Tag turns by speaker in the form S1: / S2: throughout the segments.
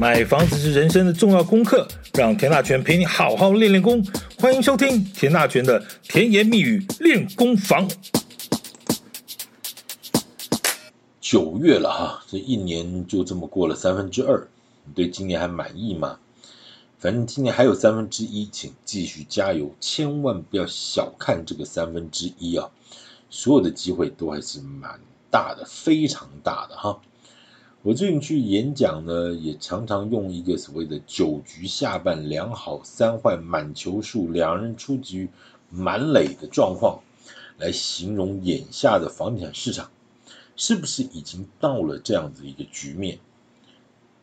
S1: 买房子是人生的重要功课，让田大权陪你好好练练功。欢迎收听田大权的甜言蜜语练功房。
S2: 九月了哈，这一年就这么过了三分之二，你对今年还满意吗？反正今年还有三分之一，请继续加油，千万不要小看这个三分之一啊！所有的机会都还是蛮大的，非常大的哈。我最近去演讲呢，也常常用一个所谓的“九局下半两好三坏满球数，两人出局满垒”的状况来形容眼下的房地产市场，是不是已经到了这样子一个局面？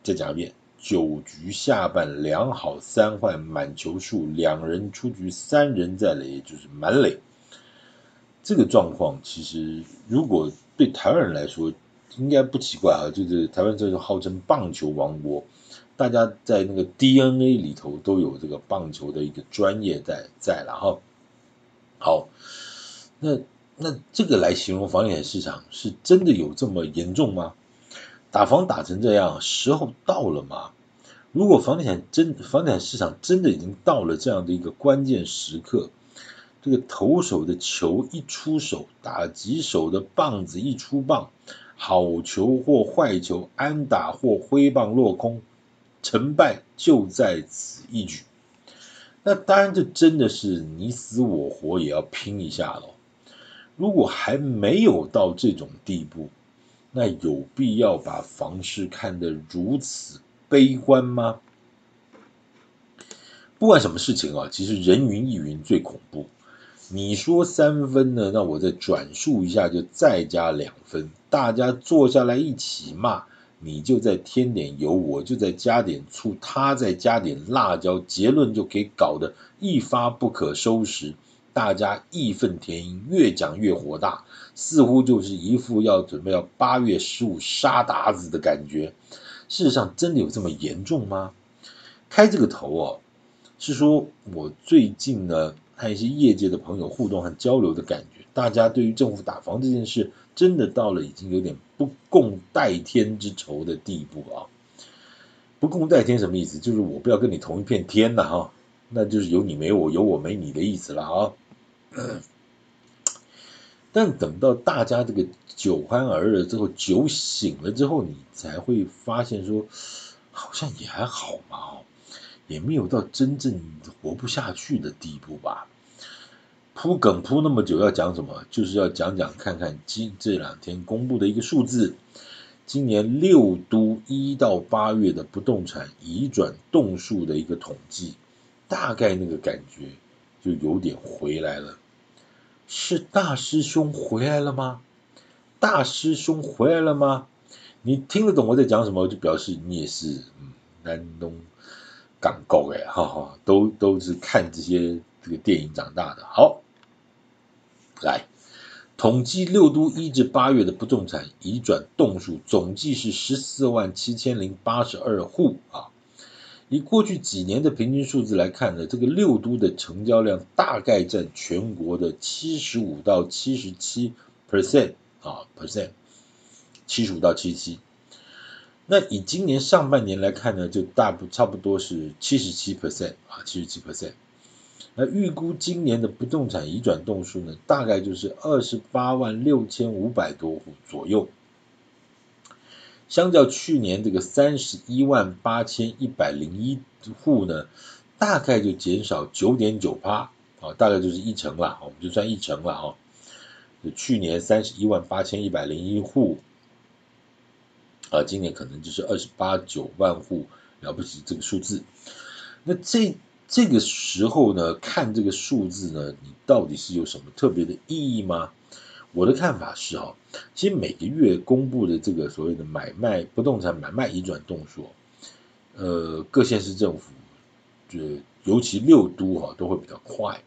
S2: 再讲一遍：“九局下半两好三坏满球数，两人出局三人在垒，就是满垒。”这个状况其实如果对台湾人来说，应该不奇怪啊，就是台湾这个号称棒球王国，大家在那个 DNA 里头都有这个棒球的一个专业在在了哈。好，那那这个来形容房地产市场是真的有这么严重吗？打房打成这样，时候到了吗？如果房地产真房地产市场真的已经到了这样的一个关键时刻，这个投手的球一出手，打击手的棒子一出棒。好球或坏球，安打或挥棒落空，成败就在此一举。那当然，这真的是你死我活也要拼一下喽。如果还没有到这种地步，那有必要把房市看得如此悲观吗？不管什么事情啊，其实人云亦云最恐怖。你说三分呢，那我再转述一下，就再加两分。大家坐下来一起骂，你就再添点油，我就再加点醋，他再加点辣椒，结论就给搞得一发不可收拾。大家义愤填膺，越讲越火大，似乎就是一副要准备要八月十五杀鞑子的感觉。事实上，真的有这么严重吗？开这个头哦，是说我最近呢。和一些业界的朋友互动和交流的感觉，大家对于政府打房这件事，真的到了已经有点不共戴天之仇的地步啊！不共戴天什么意思？就是我不要跟你同一片天呐哈，那就是有你没我，有我没你的意思了啊！但等到大家这个酒酣耳热之后，酒醒了之后，你才会发现说，好像也还好嘛。也没有到真正活不下去的地步吧？铺梗铺那么久要讲什么？就是要讲讲看看今这两天公布的一个数字，今年六都一到八月的不动产移转栋数的一个统计，大概那个感觉就有点回来了。是大师兄回来了吗？大师兄回来了吗？你听得懂我在讲什么？就表示你也是嗯南东。港够哎，哈哈，都都是看这些这个电影长大的。好，来统计六都一至八月的不动产移转栋数，总计是十四万七千零八十二户啊。以过去几年的平均数字来看呢，这个六都的成交量大概占全国的七十五到七十七 percent 啊 percent，七十五到七七。那以今年上半年来看呢，就大不差不多是七十七 percent 啊，七十七 percent。那预估今年的不动产移转栋数呢，大概就是二十八万六千五百多户左右。相较去年这个三十一万八千一百零一户呢，大概就减少九点九趴啊，大概就是一成了，我们就算一成了啊。就去年三十一万八千一百零一户。啊，今年可能就是二十八九万户，了不起这个数字。那这这个时候呢，看这个数字呢，你到底是有什么特别的意义吗？我的看法是哈，其实每个月公布的这个所谓的买卖不动产买卖移转动数，呃，各县市政府就尤其六都哈都会比较快。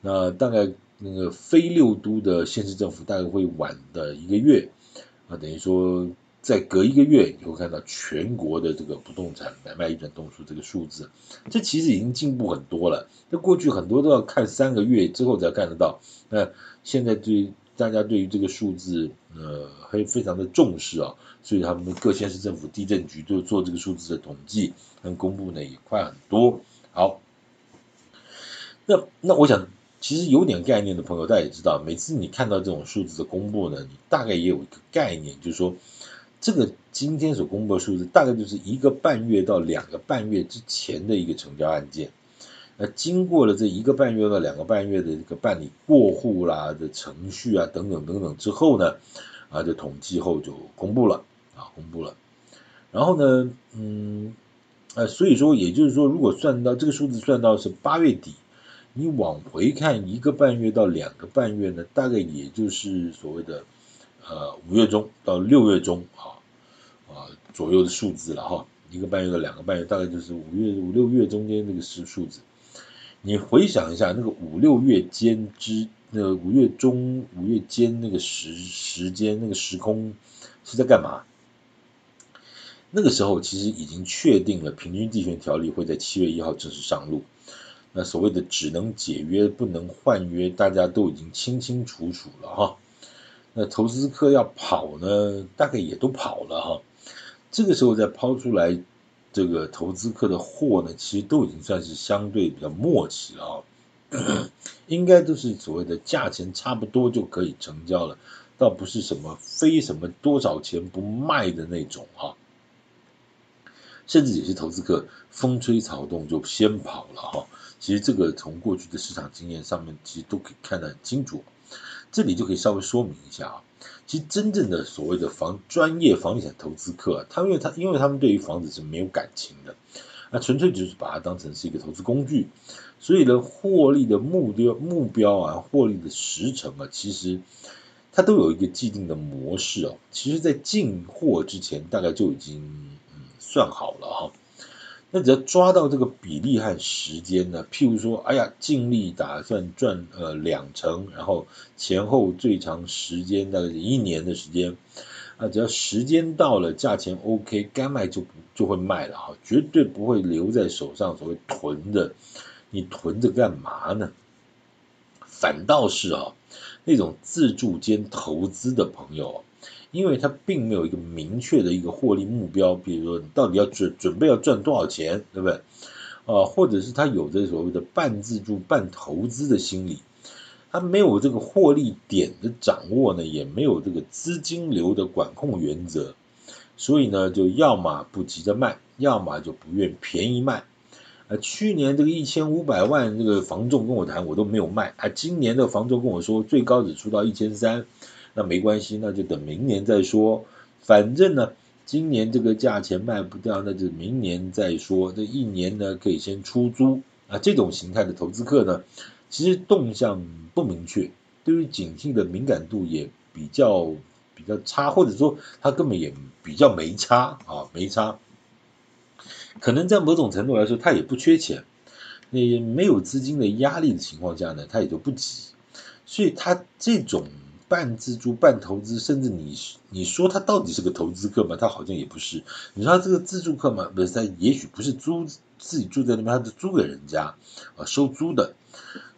S2: 那大概那个非六都的县市政府大概会晚的一个月啊，等于说。再隔一个月，你会看到全国的这个不动产买卖一转栋数这个数字，这其实已经进步很多了。那过去很多都要看三个月之后才看得到，那现在对大家对于这个数字呃还非常的重视啊，所以他们各县市政府地震局都做这个数字的统计跟公布呢也快很多。好，那那我想其实有点概念的朋友大家也知道，每次你看到这种数字的公布呢，你大概也有一个概念，就是说这个今天所公布的数字大概就是一个半月到两个半月之前的一个成交案件。那经过了这一个半月到两个半月的这个办理过户啦的程序啊等等等等之后呢，啊，这统计后就公布了啊，公布了。然后呢，嗯，呃，所以说也就是说，如果算到这个数字算到是八月底，你往回看一个半月到两个半月呢，大概也就是所谓的呃五月中到六月中啊啊左右的数字了哈，一个半月到两个半月，大概就是五月五六月中间那个数数字。你回想一下，那个五六月间之，那五月中、五月间那个时时间、那个时空是在干嘛？那个时候其实已经确定了，平均地权条例会在七月一号正式上路。那所谓的只能解约不能换约，大家都已经清清楚楚了哈。那投资客要跑呢，大概也都跑了哈。这个时候再抛出来。这个投资客的货呢，其实都已经算是相对比较默契了啊，应该都是所谓的价钱差不多就可以成交了，倒不是什么非什么多少钱不卖的那种哈，甚至有些投资客风吹草动就先跑了哈，其实这个从过去的市场经验上面，其实都可以看得很清楚，这里就可以稍微说明一下啊。其实真正的所谓的房专业房地产投资客，他因为他因为他们对于房子是没有感情的，那纯粹就是把它当成是一个投资工具，所以呢，获利的目标目标啊，获利的时程啊，其实它都有一个既定的模式哦。其实，在进货之前，大概就已经嗯算好了哈。那只要抓到这个比例和时间呢，譬如说，哎呀，尽力打算赚呃两成，然后前后最长时间大概是一年的时间，啊，只要时间到了，价钱 OK，该卖就就会卖了哈，绝对不会留在手上所谓囤着，你囤着干嘛呢？反倒是啊，那种自助兼投资的朋友。因为他并没有一个明确的一个获利目标，比如说你到底要准准备要赚多少钱，对不对？啊，或者是他有着所谓的半自助半投资的心理，他没有这个获利点的掌握呢，也没有这个资金流的管控原则，所以呢，就要么不急着卖，要么就不愿便宜卖。啊，去年这个一千五百万这个房仲跟我谈，我都没有卖。啊，今年的房仲跟我说最高只出到一千三。那没关系，那就等明年再说。反正呢，今年这个价钱卖不掉，那就明年再说。这一年呢，可以先出租啊。这种形态的投资客呢，其实动向不明确，对于景气的敏感度也比较比较差，或者说他根本也比较没差啊，没差。可能在某种程度来说，他也不缺钱，那没有资金的压力的情况下呢，他也就不急。所以他这种。半自住半投资，甚至你你说他到底是个投资客吗？他好像也不是。你说他这个自住客吗？不是，他也许不是租自己住在那边，他是租给人家啊，收租的。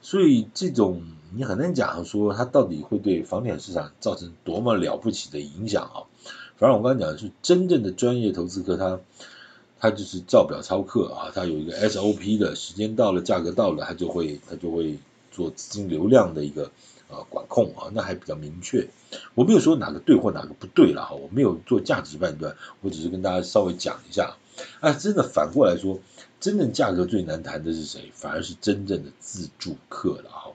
S2: 所以这种你很难讲说他到底会对房地产市场造成多么了不起的影响啊。反正我刚才讲的是真正的专业投资客，他他就是照表操课啊，他有一个 SOP 的，时间到了，价格到了，他就会他就会做资金流量的一个。呃，管控啊，那还比较明确。我没有说哪个对或哪个不对了哈，我没有做价值判断，我只是跟大家稍微讲一下。啊，真的反过来说，真正价格最难谈的是谁？反而是真正的自住客了哈，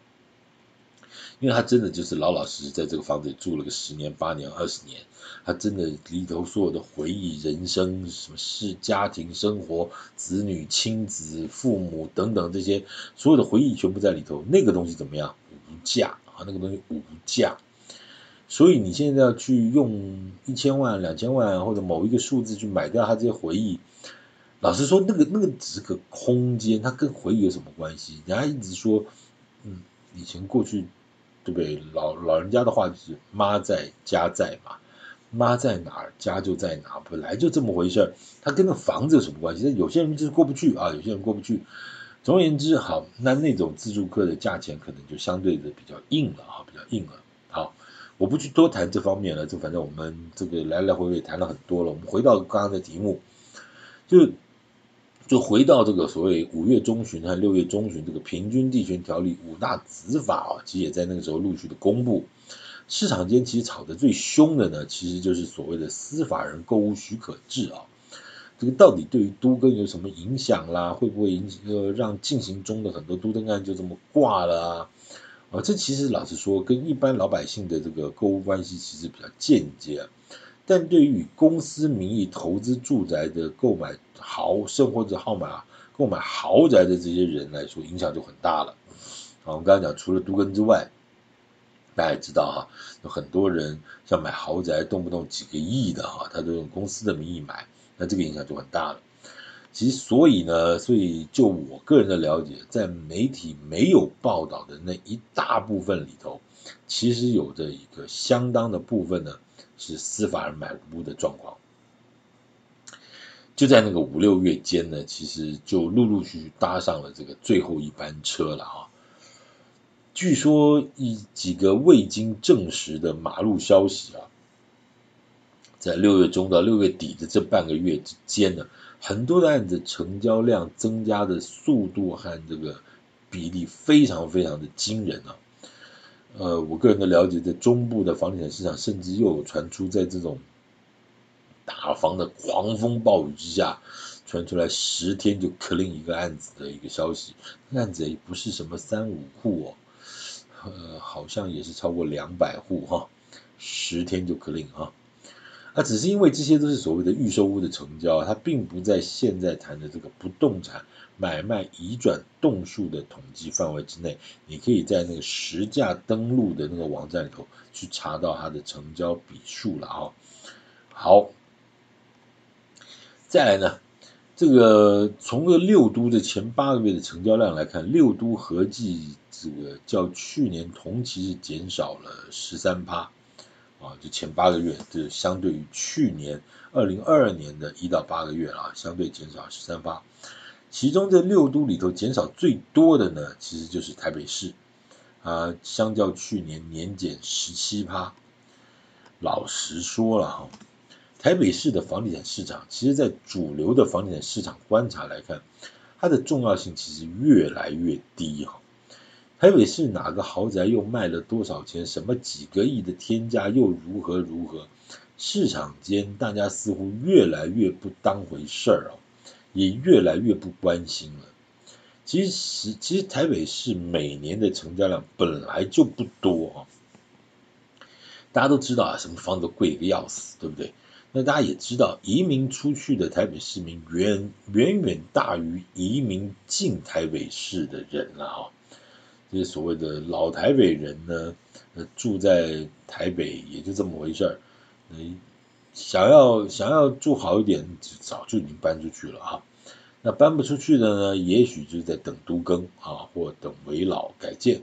S2: 因为他真的就是老老实实在这个房子里住了个十年、八年、二十年，他真的里头所有的回忆、人生、什么是家庭生活、子女、亲子、父母等等这些所有的回忆全部在里头，那个东西怎么样？无价。啊，那个东西无价，所以你现在要去用一千万、两千万或者某一个数字去买掉他这些回忆，老实说，那个那个只是个空间，它跟回忆有什么关系？人家一直说，嗯，以前过去，对不对？老老人家的话就是妈在家在嘛，妈在哪儿家就在哪儿，本来就这么回事儿，它跟那房子有什么关系？有些人就是过不去啊，有些人过不去。总而言之，好，那那种自助客的价钱可能就相对的比较硬了哈，比较硬了。好，我不去多谈这方面了，就反正我们这个来来回回谈了很多了。我们回到刚刚的题目，就就回到这个所谓五月中旬和六月中旬这个平均地权条例五大子法啊，其实也在那个时候陆续的公布。市场间其实吵得最凶的呢，其实就是所谓的司法人购物许可制啊。这个到底对于都更有什么影响啦？会不会影呃让进行中的很多都更案就这么挂了啊？啊，这其实老实说，跟一般老百姓的这个购物关系其实比较间接啊。但对于公司名义投资住宅的购买豪甚或者号码，购买豪宅的这些人来说，影响就很大了。啊，我们刚才讲，除了都更之外，大家也知道哈，有很多人像买豪宅，动不动几个亿的哈，他都用公司的名义买。那这个影响就很大了。其实，所以呢，所以就我个人的了解，在媒体没有报道的那一大部分里头，其实有着一个相当的部分呢，是司法人买屋的状况。就在那个五六月间呢，其实就陆陆续续搭上了这个最后一班车了啊。据说一几个未经证实的马路消息啊。在六月中到六月底的这半个月之间呢，很多的案子成交量增加的速度和这个比例非常非常的惊人啊。呃，我个人的了解，在中部的房地产市场，甚至又有传出在这种打房的狂风暴雨之下，传出来十天就 clean 一个案子的一个消息。案子也不是什么三五户哦，呃，好像也是超过两百户哈，十天就 clean 哈。那只是因为这些都是所谓的预售屋的成交，它并不在现在谈的这个不动产买卖移转栋数的统计范围之内。你可以在那个实价登录的那个网站里头去查到它的成交笔数了啊。好，再来呢，这个从这六都的前八个月的成交量来看，六都合计这个较去年同期是减少了十三趴。啊，就前八个月，就相对于去年二零二二年的一到八个月啊，相对减少十三趴。其中这六都里头减少最多的呢，其实就是台北市啊，相较去年年减十七趴。老实说了哈，台北市的房地产市场，其实在主流的房地产市场观察来看，它的重要性其实越来越低哈。台北市哪个豪宅又卖了多少钱？什么几个亿的天价又如何如何？市场间大家似乎越来越不当回事儿啊，也越来越不关心了。其实，其实台北市每年的成交量本来就不多啊。大家都知道啊，什么房子贵得要死，对不对？那大家也知道，移民出去的台北市民远远远大于移民进台北市的人了啊。这些所谓的老台北人呢，住在台北也就这么回事儿。想要想要住好一点，早就已经搬出去了啊。那搬不出去的呢，也许就在等都更啊，或等危老改建。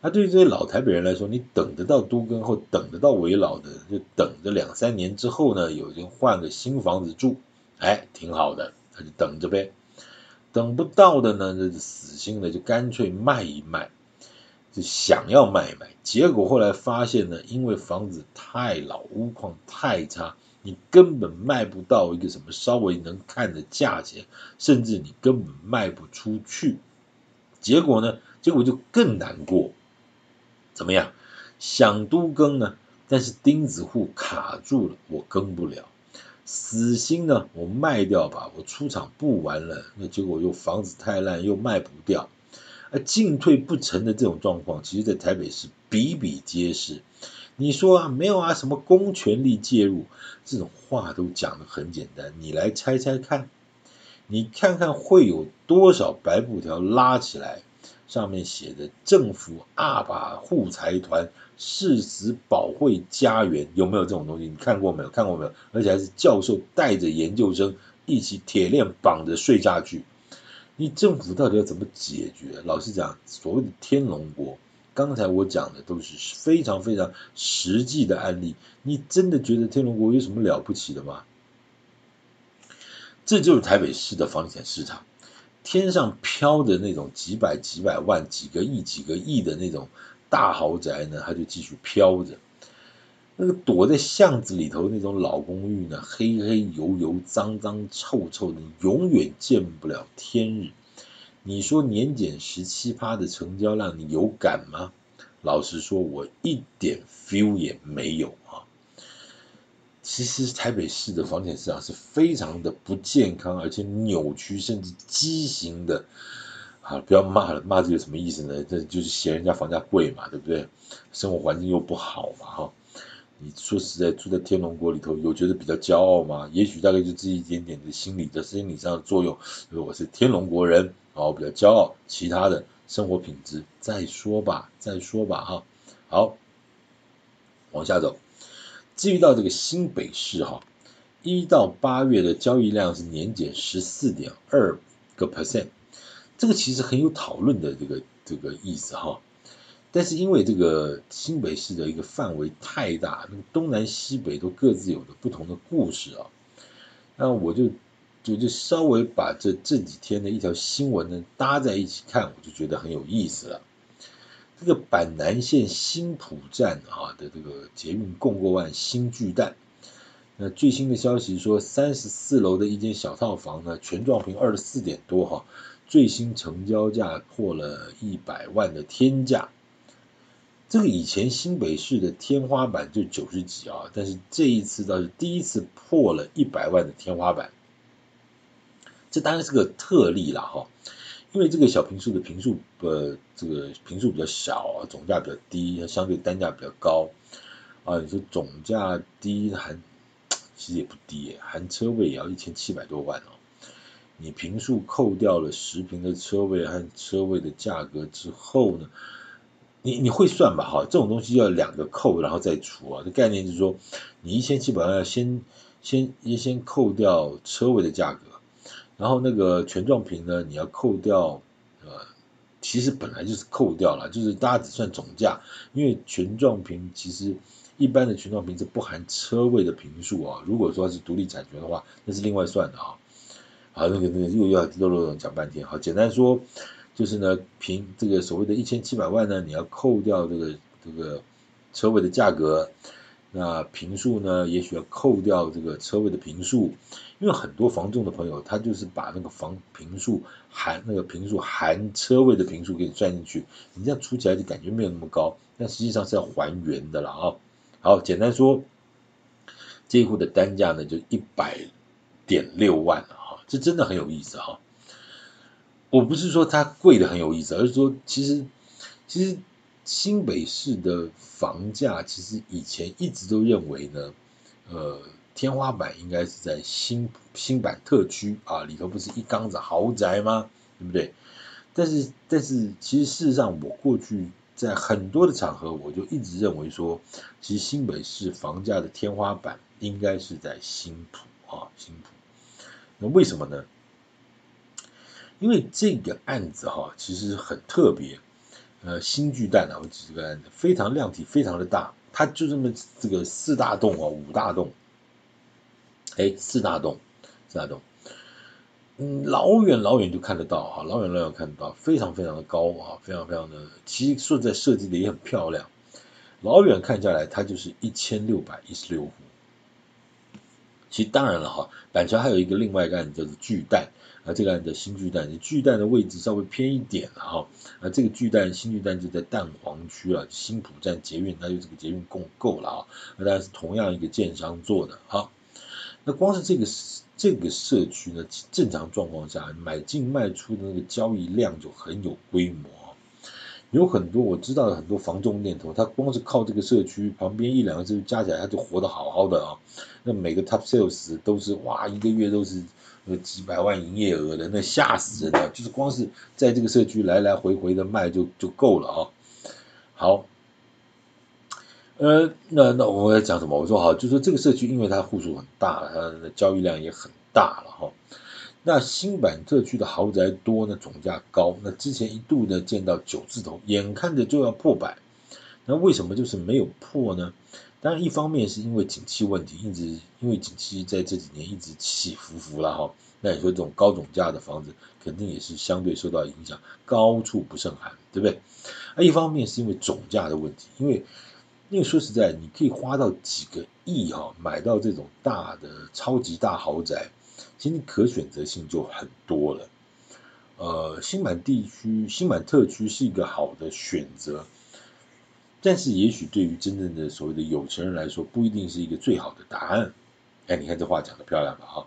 S2: 那对于这些老台北人来说，你等得到都更或等得到危老的，就等着两三年之后呢，有人换个新房子住，哎，挺好的，那就等着呗。等不到的呢，这死心了，就干脆卖一卖，就想要卖一卖，结果后来发现呢，因为房子太老，屋况太差，你根本卖不到一个什么稍微能看的价钱，甚至你根本卖不出去。结果呢，结果就更难过。怎么样？想都更呢，但是钉子户卡住了，我更不了。死心呢，我卖掉吧，我出场不玩了，那结果又房子太烂，又卖不掉，啊，进退不成的这种状况，其实在台北市比比皆是。你说啊，没有啊，什么公权力介入，这种话都讲得很简单，你来猜猜看，你看看会有多少白布条拉起来，上面写的政府阿爸护财团。誓死保卫家园，有没有这种东西？你看过没有？看过没有？而且还是教授带着研究生一起铁链绑着睡下去。你政府到底要怎么解决？老实讲，所谓的天龙国，刚才我讲的都是非常非常实际的案例。你真的觉得天龙国有什么了不起的吗？这就是台北市的房地产市场，天上飘的那种几百几百万、几个亿、几个亿的那种。大豪宅呢，它就继续飘着，那个躲在巷子里头那种老公寓呢，黑黑油油、脏脏臭臭的，永远见不了天日。你说年减十七趴的成交量，你有感吗？老实说，我一点 feel 也没有啊。其实台北市的房地产市场是非常的不健康，而且扭曲甚至畸形的。啊，不要骂了，骂这个什么意思呢？这就是嫌人家房价贵嘛，对不对？生活环境又不好嘛，哈。你说实在，住在天龙国里头，有觉得比较骄傲吗？也许大概就这一点点的心理的心理上的作用。如果是天龙国人，哦，比较骄傲，其他的生活品质再说吧，再说吧，哈。好，往下走。至于到这个新北市，哈，一到八月的交易量是年减十四点二个 percent，这个其实很有讨论的这个这个意思，哈。但是因为这个新北市的一个范围太大，那个东南西北都各自有着不同的故事啊，那我就就就稍微把这这几天的一条新闻呢搭在一起看，我就觉得很有意思了。这个板南线新埔站啊的这个捷运共过万新巨蛋，那最新的消息说，三十四楼的一间小套房呢，全状坪二十四点多哈，最新成交价破了一百万的天价。这个以前新北市的天花板就九十几啊，但是这一次倒是第一次破了一百万的天花板，这当然是个特例了哈，因为这个小平数的平数呃这个平数比较小，总价比较低，相对单价比较高啊，你说总价低含 其实也不低，含车位也要一千七百多万哦，你平数扣掉了十平的车位和车位的价格之后呢？你你会算吧？哈，这种东西要两个扣，然后再除啊。这概念就是说，你一千七百万要先先先扣掉车位的价格，然后那个权状坪呢，你要扣掉呃，其实本来就是扣掉了，就是大家只算总价，因为权状坪其实一般的权状坪是不含车位的坪数啊。如果说是独立产权的话，那是另外算的啊。好，那个那个又要啰啰啰讲半天，好，简单说。就是呢，凭这个所谓的一千七百万呢，你要扣掉这个这个车位的价格，那平数呢，也许要扣掉这个车位的平数，因为很多房仲的朋友，他就是把那个房坪数含那个坪数含车位的坪数给你算进去，你这样出起来就感觉没有那么高，但实际上是要还原的了啊。好，简单说，这一户的单价呢就一百点六万哈，这真的很有意思哈。我不是说它贵的很有意思，而是说其实其实新北市的房价其实以前一直都认为呢，呃，天花板应该是在新新板特区啊，里头不是一缸子豪宅吗？对不对？但是但是其实事实上，我过去在很多的场合，我就一直认为说，其实新北市房价的天花板应该是在新埔啊，新埔。那为什么呢？因为这个案子哈，其实很特别，呃，新巨蛋啊，我举这个案子非常量体，非常的大，它就这么这个四大栋啊，五大栋，哎，四大栋，四大栋，嗯，老远老远就看得到哈，老远老远看得到，非常非常的高啊，非常非常的，其实说在设计的也很漂亮，老远看下来，它就是一千六百一十六户。其实当然了哈，板桥还有一个另外一个案子叫做巨蛋。啊，这个案子新巨蛋，巨蛋的位置稍微偏一点了哈。啊，这个巨蛋新巨蛋就在蛋黄区啊，新埔站捷运，那就这个捷运共够了啊。那当然是同样一个建商做的。好，那光是这个这个社区呢，正常状况下买进卖出的那个交易量就很有规模。有很多我知道的很多房仲念头，它光是靠这个社区旁边一两个社区加起来，它就活得好好的啊。那每个 top sales 都是哇，一个月都是。有几百万营业额的，那吓死人了！就是光是在这个社区来来回回的卖就就够了啊。好，呃，那那我在讲什么？我说好，就说这个社区因为它户数很大，它的交易量也很大了哈。那新版特区的豪宅多呢，总价高，那之前一度呢见到九字头，眼看着就要破百，那为什么就是没有破呢？当然，一方面是因为景气问题，一直因为景气在这几年一直起起伏伏了哈。那你说这种高总价的房子，肯定也是相对受到影响，高处不胜寒，对不对？啊，一方面是因为总价的问题，因为因为说实在，你可以花到几个亿哈、哦，买到这种大的超级大豪宅，其实你可选择性就很多了。呃，新板地区、新板特区是一个好的选择，但是也许对于真正的所谓的有钱人来说，不一定是一个最好的答案。哎，你看这话讲的漂亮吧？哈，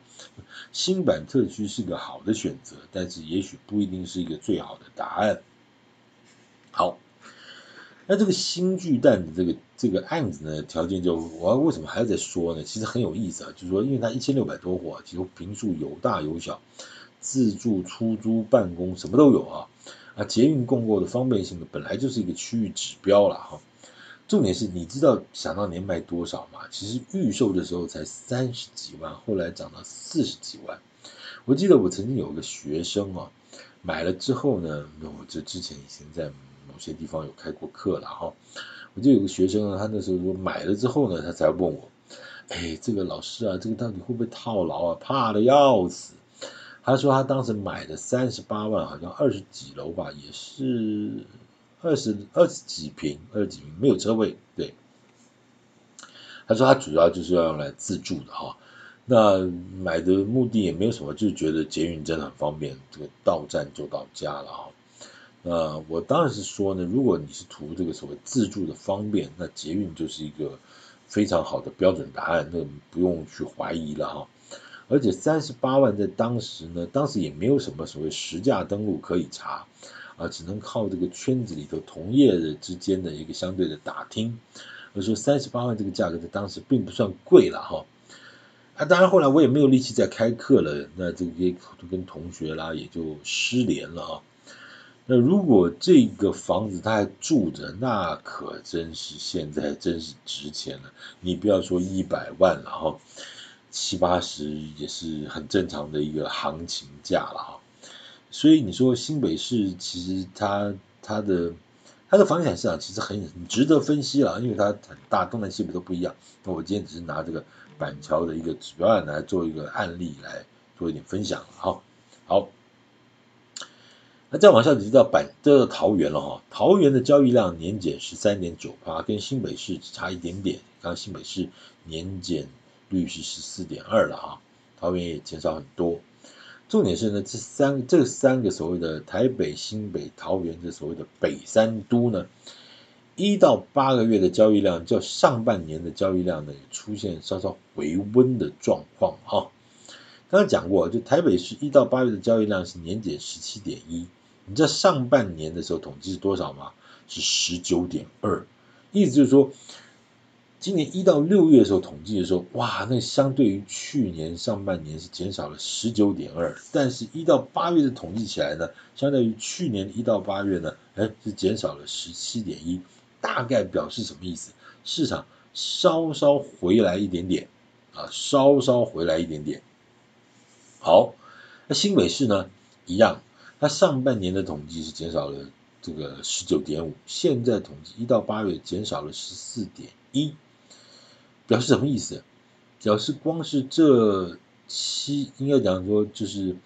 S2: 新板特区是个好的选择，但是也许不一定是一个最好的答案。好。那这个新巨蛋的这个这个案子呢，条件就我为什么还要再说呢？其实很有意思啊，就是说，因为它一千六百多户，啊其实坪数有大有小，自住、出租、办公什么都有啊。啊，捷运共构的方便性呢，本来就是一个区域指标了哈。重点是你知道想当年卖多少吗？其实预售的时候才三十几万，后来涨到四十几万。我记得我曾经有个学生啊，买了之后呢，我这之前已经在。某些地方有开过课了哈，我就有个学生呢，他那时候说买了之后呢，他才问我，哎，这个老师啊，这个到底会不会套牢啊？怕的要死。他说他当时买的三十八万，好像二十几楼吧，也是二十二十几平，二十几平没有车位。对，他说他主要就是要用来自住的哈，那买的目的也没有什么，就是觉得捷运真的很方便，这个到站就到家了哈。呃，我当然是说呢，如果你是图这个所谓自住的方便，那捷运就是一个非常好的标准答案，那不用去怀疑了哈。而且三十八万在当时呢，当时也没有什么所谓实价登录可以查啊，只能靠这个圈子里头同业的之间的一个相对的打听。而说三十八万这个价格在当时并不算贵了哈。啊，当然后来我也没有力气再开课了，那这些跟同学啦也就失联了啊。那如果这个房子他还住着，那可真是现在真是值钱了。你不要说一百万了哈，七八十也是很正常的一个行情价了哈。所以你说新北市其实它它的它的房地产市场其实很很值得分析了，因为它很大，东南西北都不一样。那我今天只是拿这个板桥的一个指标案来做一个案例来做一点分享了哈。好。那再往下提到板的桃园了哈，桃园的交易量年减十三点九八，跟新北市只差一点点。刚刚新北市年减率是十四点二了哈，桃园也减少很多。重点是呢，这三这三个所谓的台北、新北、桃园这所谓的北三都呢，一到八个月的交易量较上半年的交易量呢，也出现稍稍回温的状况哈。刚刚讲过，就台北市一到八月的交易量是年减十七点一。你知道上半年的时候统计是多少吗？是十九点二，意思就是说，今年一到六月的时候统计的时候，哇，那相对于去年上半年是减少了十九点二，但是一到八月的统计起来呢，相对于去年一到八月呢，哎，是减少了十七点一，大概表示什么意思？市场稍稍回来一点点啊，稍稍回来一点点。好，那新北市呢，一样。它上半年的统计是减少了这个十九点五，现在统计一到八月减少了十四点一，表示什么意思？表示光是这七，应该讲说就是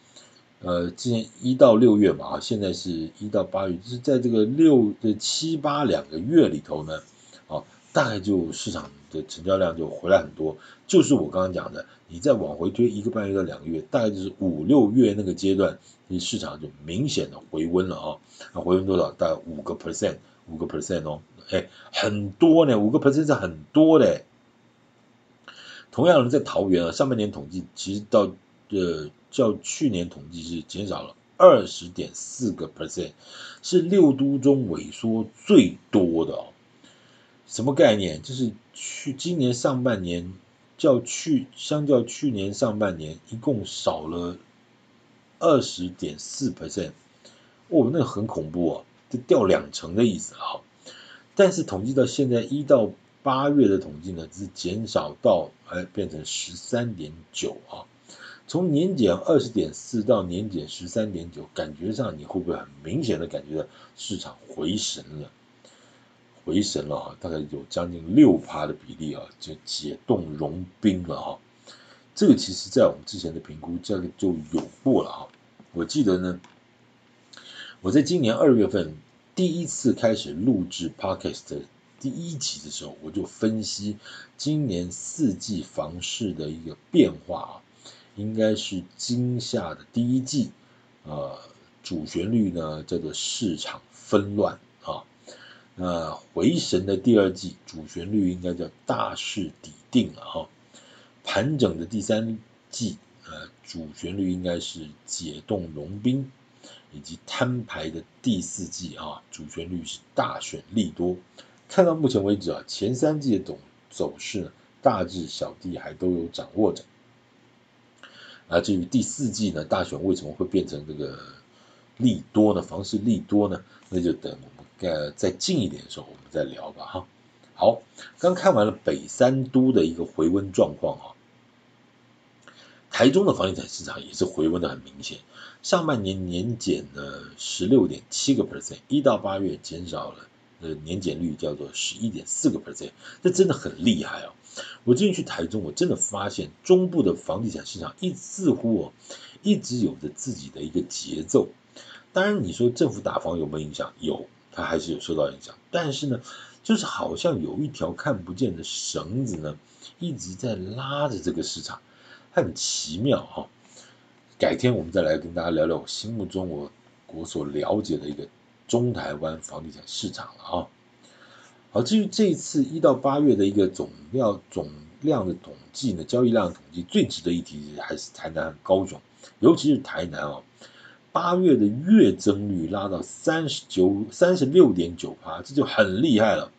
S2: 呃，之前一到六月嘛，啊，现在是一到八月，就是在这个六的七八两个月里头呢，啊，大概就市场的成交量就回来很多，就是我刚刚讲的，你再往回推一个半月到两个月，大概就是五六月那个阶段。你市场就明显的回温了啊，那回温多少？大概五个 percent，五个 percent 哦，哎，很多呢，五个 percent 是很多的。同样的，在桃园啊，上半年统计其实到呃较去年统计是减少了二十点四个 percent，是六都中萎缩最多的哦。什么概念？就是去今年上半年较去相较去年上半年一共少了。二十点四 percent，哦，那个很恐怖啊，就掉两成的意思啊。但是统计到现在一到八月的统计呢，只是减少到哎变成十三点九啊。从年减二十点四到年减十三点九，感觉上你会不会很明显的感觉到市场回神了？回神了啊，大概有将近六趴的比例啊，就解冻融冰了哈。这个其实，在我们之前的评估，这个就有过了哈。我记得呢，我在今年二月份第一次开始录制 Podcast 第一集的时候，我就分析今年四季房市的一个变化啊，应该是今夏的第一季，呃，主旋律呢叫做市场纷乱，那回神的第二季主旋律应该叫大势底定了哈，盘整的第三季呃主旋律应该是解冻融冰。以及摊牌的第四季啊，主旋律是大选利多。看到目前为止啊，前三季的总走势呢，大致小弟还都有掌握着。啊，至于第四季呢，大选为什么会变成这个利多呢？房市利多呢？那就等呃再近一点的时候，我们再聊吧哈。好，刚看完了北三都的一个回温状况啊。台中的房地产市场也是回温的很明显，上半年年减了十六点七个 percent，一到八月减少了，呃，年减率叫做十一点四个 percent，这真的很厉害哦。我最近去台中，我真的发现中部的房地产市场一似乎哦，一直有着自己的一个节奏。当然，你说政府打房有没有影响？有，它还是有受到影响。但是呢，就是好像有一条看不见的绳子呢，一直在拉着这个市场。很奇妙哈，改天我们再来跟大家聊聊我心目中我我所了解的一个中台湾房地产市场了啊。好，至于这一次一到八月的一个总量总量的统计呢，交易量统计最值得一提还是台南高雄，尤其是台南啊，八月的月增率拉到三十九三十六点九趴，这就很厉害了。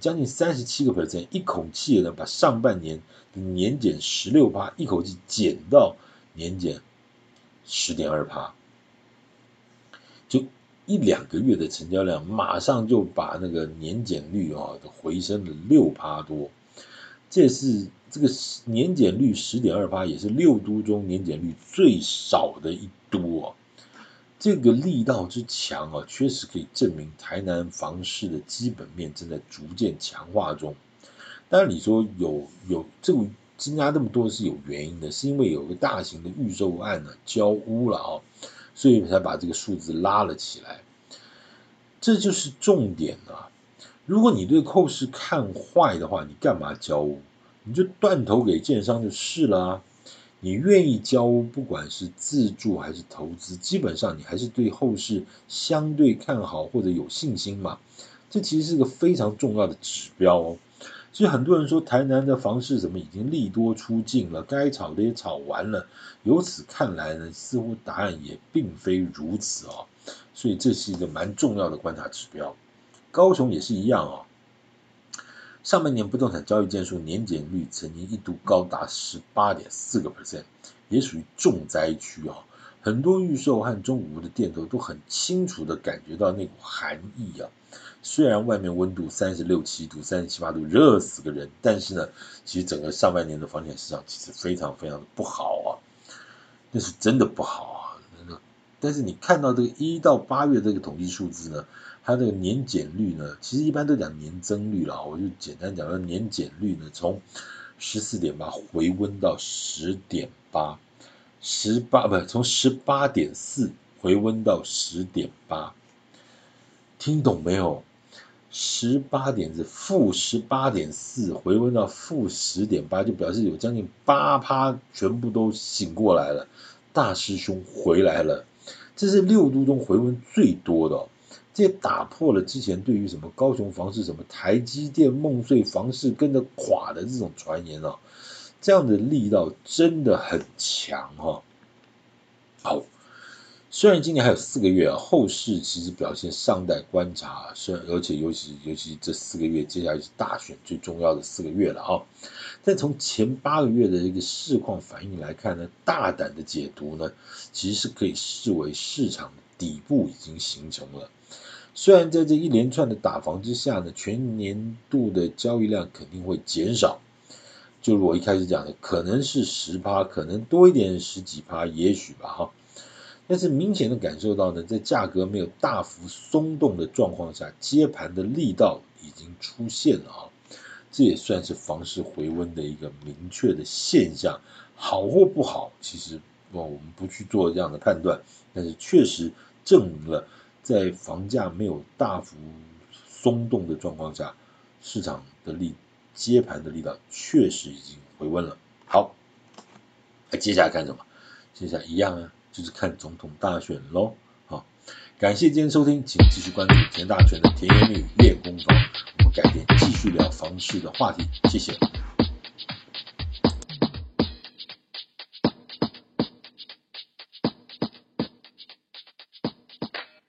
S2: 将近三十七个 percent，一口气呢把上半年的年减十六趴，一口气减到年减十点二趴，就一两个月的成交量，马上就把那个年减率啊回升了六趴多，这是这个年减率十点二趴，也是六都中年减率最少的一都啊。这个力道之强啊，确实可以证明台南房市的基本面正在逐渐强化中。当然，你说有有这个增加这么多是有原因的，是因为有个大型的预售案呢交屋了啊，所以才把这个数字拉了起来。这就是重点啊！如果你对扣市看坏的话，你干嘛交屋？你就断头给建商就是了啊。你愿意交，不管是自住还是投资，基本上你还是对后市相对看好或者有信心嘛。这其实是个非常重要的指标哦。所以很多人说台南的房市怎么已经利多出尽了，该炒的也炒完了。由此看来呢，似乎答案也并非如此哦。所以这是一个蛮重要的观察指标。高雄也是一样哦。上半年不动产交易件数年减率曾经一度高达十八点四个 percent，也属于重灾区啊。很多预售和中午的店头都很清楚的感觉到那股寒意啊。虽然外面温度三十六七度、三十七八度，热死个人，但是呢，其实整个上半年的房地产市场其实非常非常的不好啊，那是真的不好啊。但是你看到这个一到八月这个统计数字呢？它这个年减率呢，其实一般都讲年增率了，我就简单讲，年减率呢，从十四点八回温到十点八，十八不从十八点四回温到十点八，听懂没有？十八点是负十八点四回温到负十点八，就表示有将近八趴全部都醒过来了，大师兄回来了，这是六都中回温最多的。这也打破了之前对于什么高雄房市、什么台积电、梦碎房市跟着垮的这种传言啊，这样的力道真的很强哈。好，虽然今年还有四个月啊，后市其实表现尚待观察，是而且尤其尤其这四个月接下来是大选最重要的四个月了啊。但从前八个月的一个市况反应来看呢，大胆的解读呢，其实是可以视为市场底部已经形成了。虽然在这一连串的打房之下呢，全年度的交易量肯定会减少，就如我一开始讲的，可能是十趴，可能多一点十几趴，也许吧哈。但是明显的感受到呢，在价格没有大幅松动的状况下，接盘的力道已经出现了啊，这也算是房市回温的一个明确的现象。好或不好，其实我们不去做这样的判断，但是确实证明了。在房价没有大幅松动的状况下，市场的力接盘的力道确实已经回温了。好，那接下来看什么？接下来一样啊，就是看总统大选喽。好，感谢今天收听，请继续关注田大全的甜言蜜语练功房，我们改天继续聊房市的话题，谢谢。